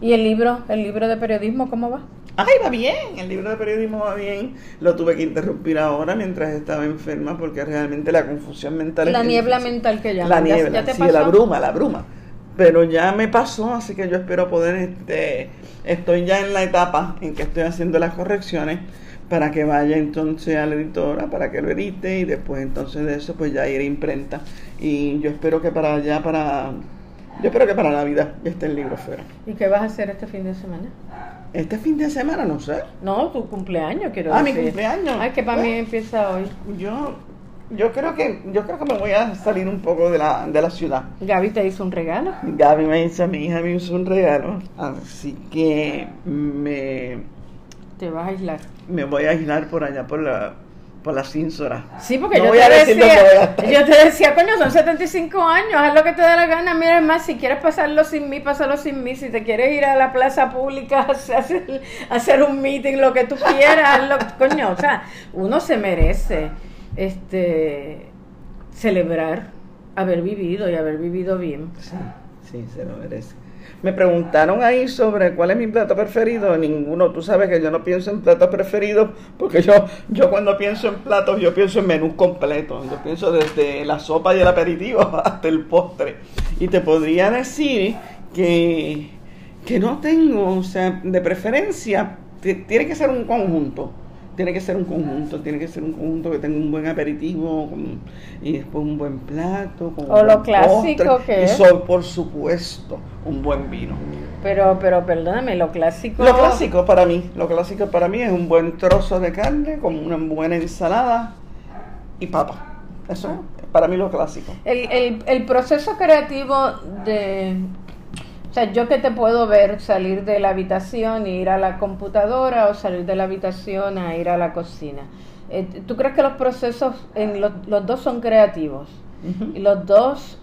¿Y el libro, el libro de periodismo, cómo va? Ay, va bien, el libro de periodismo va bien. Lo tuve que interrumpir ahora mientras estaba enferma porque realmente la confusión mental... La niebla mental que llaman. La niebla, sí, la bruma, la bruma. Pero ya me pasó, así que yo espero poder, este, estoy ya en la etapa en que estoy haciendo las correcciones para que vaya entonces a la editora, para que lo edite y después entonces de eso pues ya ir a imprenta. Y yo espero que para allá, para yo espero que para Navidad ya esté el libro fuera. ¿Y qué vas a hacer este fin de semana? Este fin de semana, no sé. No, tu cumpleaños, quiero decir. Ah, mi cumpleaños. Ay, que para mí empieza hoy. Yo, yo creo que, yo creo que me voy a salir un poco de la, de la ciudad. Gaby te hizo un regalo. Gaby me hizo, mi hija me hizo un regalo. Así que me... Te vas a aislar. Me voy a aislar por allá, por la por la cínsora. Sí, porque yo, te decía, yo te decía, coño, son 75 años, haz lo que te dé la gana. Mira, más, si quieres pasarlo sin mí, pásalo sin mí. Si te quieres ir a la plaza pública a hacer, hacer un meeting, lo que tú quieras, hazlo, coño. O sea, uno se merece este celebrar haber vivido y haber vivido bien. Sí, sí, se lo merece. Me preguntaron ahí sobre cuál es mi plato preferido. Ninguno. Tú sabes que yo no pienso en platos preferidos porque yo, yo cuando pienso en platos, yo pienso en menús completos. Yo pienso desde la sopa y el aperitivo hasta el postre. Y te podría decir que, que no tengo, o sea, de preferencia, tiene que ser un conjunto tiene que ser un conjunto, tiene que ser un conjunto que tenga un buen aperitivo y después un buen plato. Con o lo clásico que es. Y por supuesto, un buen vino. Pero, pero perdóname, lo clásico. Lo clásico para mí, lo clásico para mí es un buen trozo de carne con una buena ensalada y papa. Eso es para mí lo clásico. El, el, el proceso creativo de o sea, yo que te puedo ver salir de la habitación e ir a la computadora o salir de la habitación a ir a la cocina. Eh, ¿Tú crees que los procesos, en los, dos son creativos? Y los dos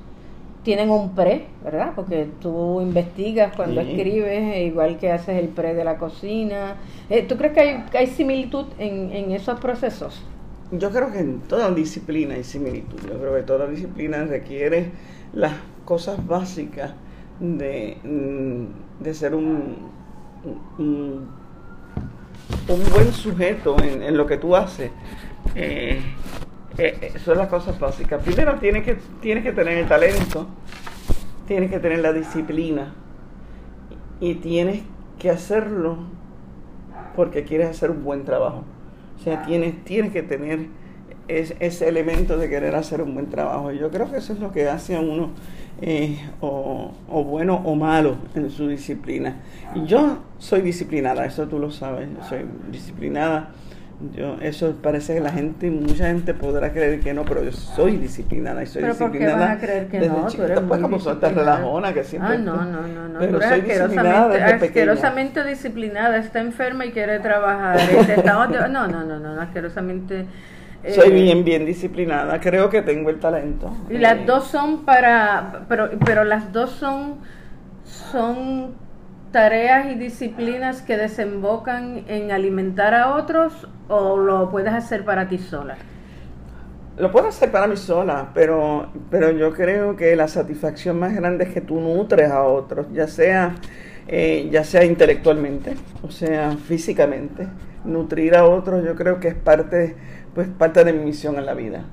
tienen un pre, ¿verdad? Porque tú investigas cuando escribes, e igual que haces el pre de la cocina. Eh, ¿Tú crees que hay, hay similitud en, en esos procesos? Yo creo que en toda disciplina hay similitud. Yo creo que toda disciplina requiere las cosas básicas de, mm, de ser un, un, buen sujeto en, lo que tú haces. Eh, eh, son las cosas básicas. Primero tienes que, tienes que tener el talento, tienes que tener la disciplina y tienes que hacerlo porque quieres hacer un buen trabajo. O sea, tienes, tienes que tener ese elemento de querer hacer un buen trabajo. Yo creo que eso es lo que hace a uno eh, o, bueno o malo en su disciplina. Y yo soy disciplinada, eso tú lo sabes, yo soy disciplinada. Yo, eso parece que la gente, mucha gente podrá creer que no, pero yo soy disciplinada y soy ¿Pero disciplinada. ¿por qué van a creer que no? Tú eres pues como relajona que siempre. Ah, no, no, no, no. Pero soy disciplinada asquerosamente disciplinada, está enferma y quiere trabajar. Este, no, no, no, no, no, asquerosamente soy eh, bien, bien disciplinada, creo que tengo el talento. Y las dos son para, pero, pero las dos son, son tareas y disciplinas que desembocan en alimentar a otros o lo puedes hacer para ti sola. Lo puedo hacer para mí sola, pero, pero yo creo que la satisfacción más grande es que tú nutres a otros, ya sea, eh, ya sea intelectualmente, o sea, físicamente. Nutrir a otros yo creo que es parte pues parte de mi misión en la vida.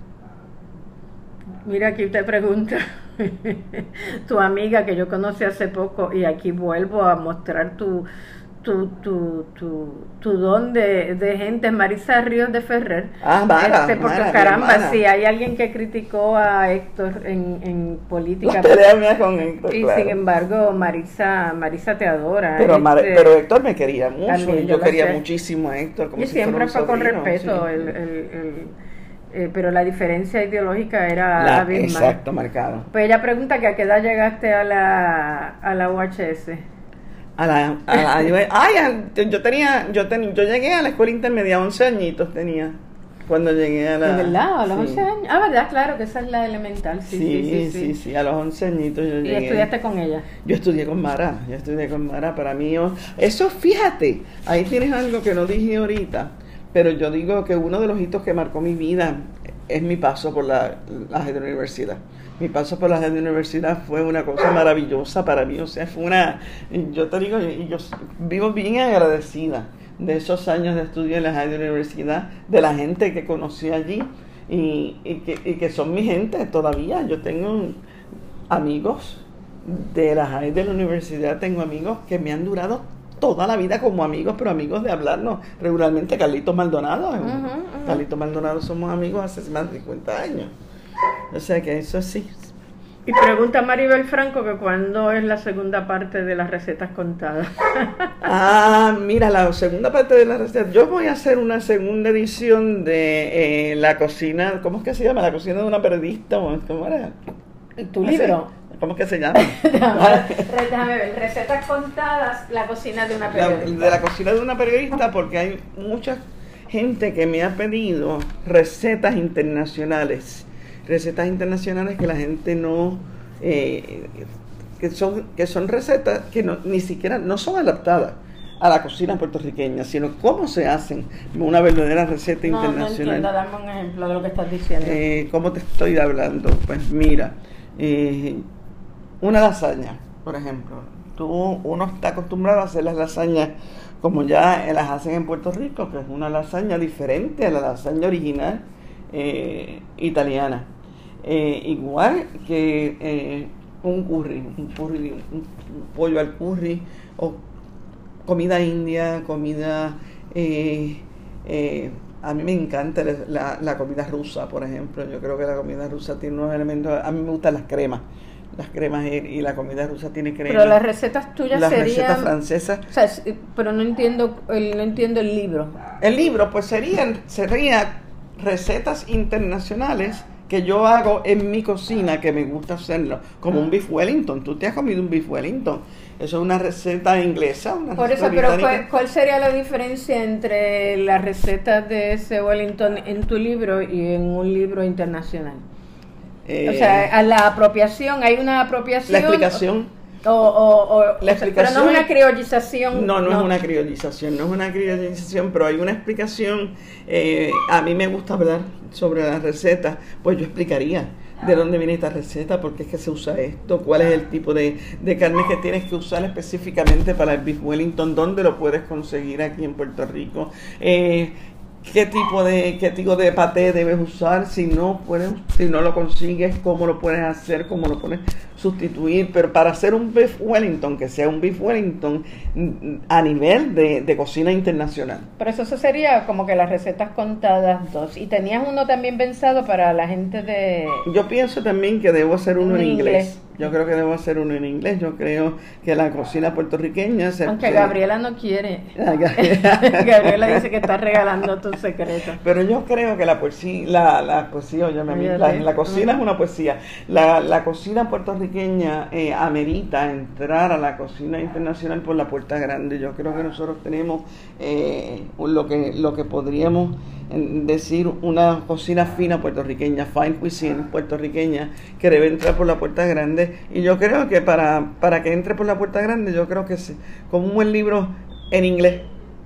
Mira, aquí te pregunta tu amiga que yo conocí hace poco y aquí vuelvo a mostrar tu, tu, tu, tu, tu don de, de, gente, Marisa Ríos de Ferrer. Ah, Mara, este, porque caramba, si hay alguien que criticó a Héctor en, en política. con Héctor, y sin embargo, Marisa, Marisa te adora. Pero, este, pero Héctor me quería mucho, yo, quería muchísimo a Héctor. Como y siempre fue con respeto. el, el, eh, pero la diferencia ideológica era la, Exacto, marcado. Pues ella pregunta que a qué edad llegaste a la, a la UHS. A la, a ay, yo tenía, yo tenía, yo llegué a la escuela intermedia, 11 añitos tenía. Cuando llegué a la. ¿De verdad? ¿A los 11 años? Ah, ¿verdad? Claro, que esa es la elemental. Sí, sí, sí. Sí, a los 11 añitos yo llegué. ¿Y estudiaste con ella? Yo estudié con Mara, yo estudié con Mara. Para mí, eso fíjate, ahí tienes algo que no dije ahorita, pero yo digo que uno de los hitos que marcó mi vida es mi paso por la, la universidad mi paso por la universidad fue una cosa maravillosa para mí, o sea, fue una, yo te digo, yo vivo bien agradecida de esos años de estudio en la universidad, de la gente que conocí allí y, que, y que son mi gente todavía. Yo tengo amigos de la High de la universidad, tengo amigos que me han durado toda la vida como amigos, pero amigos de hablarnos regularmente. Carlitos Maldonado, Carlitos Maldonado somos amigos hace más de 50 años. O sea que eso sí. Y pregunta Maribel Franco que cuándo es la segunda parte de las recetas contadas. ah, mira, la segunda parte de las recetas. Yo voy a hacer una segunda edición de eh, la cocina, ¿cómo es que se llama? La cocina de una periodista. ¿Cómo era? ¿Tu libro? ¿Cómo es que se llama? Déjame ver, recetas contadas, la cocina de una periodista. de la cocina de una periodista porque hay muchas gente que me ha pedido recetas internacionales, recetas internacionales que la gente no, eh, que, son, que son recetas que no, ni siquiera no son adaptadas a la cocina puertorriqueña, sino cómo se hacen una verdadera receta internacional. No dame un ejemplo de lo que estás diciendo. Eh, ¿Cómo te estoy hablando? Pues mira, eh, una lasaña, por ejemplo. Tú, uno está acostumbrado a hacer las lasañas como ya las hacen en Puerto Rico, que es una lasaña diferente a la lasaña original eh, italiana. Igual que un curry, un curry, un pollo al curry o comida india, comida... Eh, eh, a mí me encanta la, comida rusa, por ejemplo. Yo creo que la comida rusa tiene unos elementos... A mí me gustan las cremas. Las cremas y, la comida rusa tiene crema. Pero las recetas tuyas las recetas francesas. O sea, pero no entiendo, el, no entiendo el libro. El libro, pues serían, serían recetas internacionales que yo hago en mi cocina, que me gusta hacerlo, como un beef Wellington. Tú te has comido un beef Wellington eso es una receta inglesa. Una Por eso, pero ¿cuál, sería la diferencia entre las recetas de ese Wellington en tu libro y en un libro internacional? o sea, eh, a la apropiación, hay una apropiación. La explicación. O, la explicación, pero no es una criollización. No, no, es una criollización, no es una criollización, pero hay una explicación. Eh, a mí me gusta hablar sobre las recetas, pues yo explicaría de dónde viene esta receta, por qué es que se usa esto, cuál es el tipo de, de carne que tienes que usar específicamente para el beef Wellington, dónde lo puedes conseguir aquí en Puerto Rico, eh, qué tipo de qué tipo de paté debes usar si no puedes si no lo consigues cómo lo puedes hacer cómo lo puedes sustituir pero para hacer un beef wellington que sea un beef wellington mm, a nivel de, cocina internacional pero eso sería como que las recetas contadas dos y tenías uno también pensado para la gente de yo pienso también que debo hacer uno en, inglés yo creo que debo hacer uno en inglés. Yo creo que la cocina puertorriqueña se. Aunque Gabriela no quiere. Gabriela dice que está regalando tu secreto. Pero yo creo que la poesía, la, la poesía, oye, la, la, cocina es una poesía. La, la cocina puertorriqueña eh, amerita entrar a la cocina internacional por la puerta grande. Yo creo que nosotros tenemos eh, lo que lo que podríamos decir una cocina fina puertorriqueña, fine cuisine puertorriqueña, que debe entrar por la puerta grande. Y yo creo que para, para que entre por la puerta grande, yo creo que sí, como un buen libro en inglés.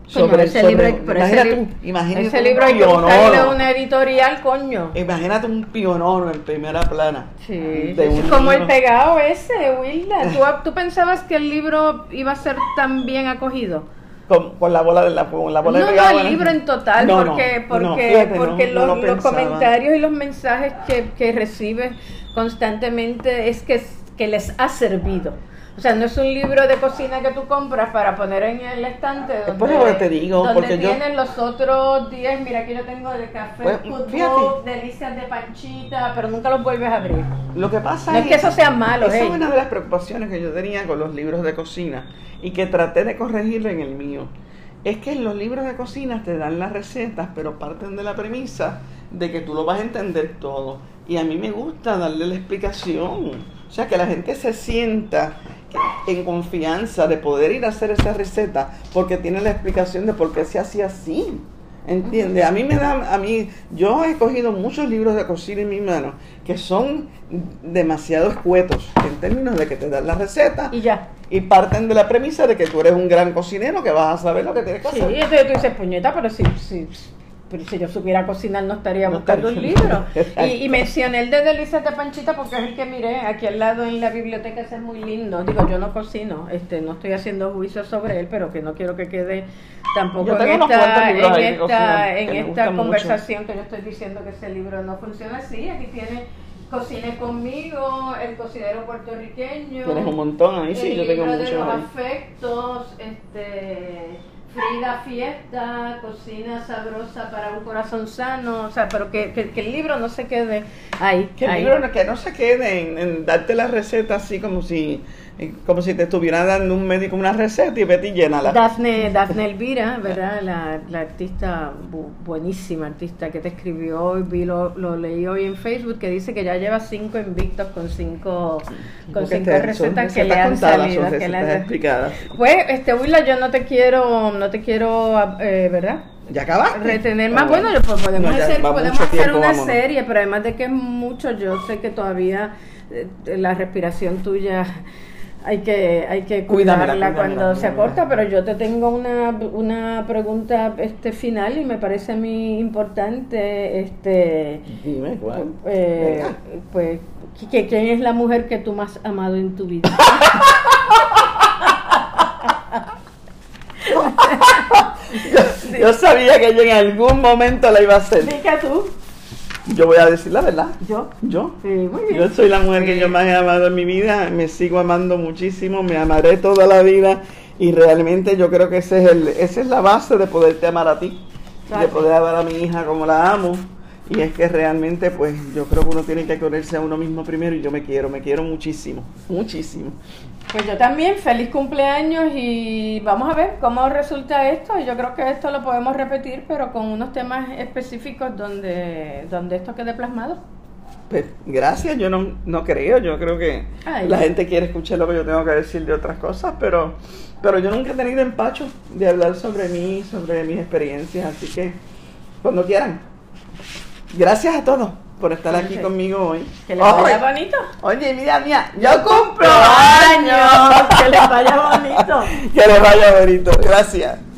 Sobre, ese libro, imagínate, tú, imagínate ese libro hay que una editorial, coño. Imagínate un pionoro en primera plana. Sí, como el pegado ese, Wilda. ¿Tú, ¿Tú pensabas que el libro iba a ser tan bien acogido? con, la bola de la, con la bola no, no, el libro en total, porque, porque, porque los, los, comentarios y los mensajes que, que recibes constantemente es que, que les ha servido. O sea, no es un libro de cocina que tú compras para poner en el estante donde, te digo, donde porque tienen los otros 10, mira aquí yo tengo de café, pues, fútbol, delicias de panchita, pero nunca los vuelves a abrir. Lo que pasa no es, que eso sea malo. Esa es una de las preocupaciones que yo tenía con los libros de cocina y que traté de corregirlo en el mío. Es que en los libros de cocina te dan las recetas, pero parten de la premisa de que tú lo vas a entender todo. Y a mí me gusta darle la explicación. O sea, que la gente se sienta en confianza de poder ir a hacer esa receta porque tiene la explicación de por qué se hacía así. ¿Entiende? A mí me da, a mí, yo he cogido muchos libros de cocina en mi mano que son demasiado escuetos en términos de que te dan la receta y ya. Y parten de la premisa de que tú eres un gran cocinero que vas a saber lo que tienes que hacer. Sí, entonces tú dices, puñeta, pero si, si, pero si yo supiera cocinar no estaría buscando un libro. Y, y, mencioné el de Delicias de Panchita porque es el que miré aquí al lado en la biblioteca, ese es muy lindo. Digo, yo no cocino, este, no estoy haciendo juicio sobre él, pero que no quiero que quede tampoco en esta, en esta, en esta conversación que yo estoy diciendo que ese libro no funciona así. Aquí tiene Cocine conmigo, el cocinero puertorriqueño. Tienes un montón ahí, sí, yo tengo mucho. de los afectos, este Frida Fiesta, cocina sabrosa para un corazón sano, o sea, pero que, que, el libro no se quede ahí. Que el libro que no se quede en darte la receta así como si como si te estuviera dando un médico una receta y vete y llénala. Dafne, Dafne Elvira, ¿verdad? La, la artista, buenísima artista que te escribió hoy, vi lo, lo, leí hoy en Facebook, que dice que ya lleva cinco invictos con cinco, con cinco recetas, que le han salido. que le han... explicadas. Pues, este, Willa, yo no te quiero, no te quiero, eh, ¿verdad? ¿Ya acabaste? Retener más. Bueno, pues podemos hacer, podemos hacer una serie, pero además de que es mucho, yo sé que todavía eh, la respiración tuya hay que hay que cuidarla, cuando se acorta, pero yo te tengo una, una pregunta este final y me parece a mí importante este Dime, ¿cuál? Eh, pues ¿quién es la mujer que tú más has amado en tu vida? yo, sabía que yo en algún momento la iba a hacer. Dica tú. Yo voy a decir la verdad. ¿Yo? ¿Yo? Sí, muy bien. Yo soy la mujer que yo más he amado en mi vida, me sigo amando muchísimo, me amaré toda la vida y realmente yo creo que ese es el, esa es la base de poderte amar a ti, de poder amar a mi hija como la amo. Y es que realmente, pues, yo creo que uno tiene que quererse a uno mismo primero y yo me quiero, me quiero muchísimo, muchísimo. Pues yo también, feliz cumpleaños y vamos a ver cómo resulta esto. Yo creo que esto lo podemos repetir, pero con unos temas específicos donde, donde esto quede plasmado. Pues gracias, yo no, no creo, yo creo que la gente quiere escuchar lo que yo tengo que decir de otras cosas, pero, pero yo nunca he tenido empacho de hablar sobre mí, sobre mis experiencias, así que cuando quieran. Gracias a todos por estar aquí conmigo hoy. Que les vaya bonito. Oye, mira, mía, yo cumplo años. Que les vaya bonito. que les vaya bonito. Gracias.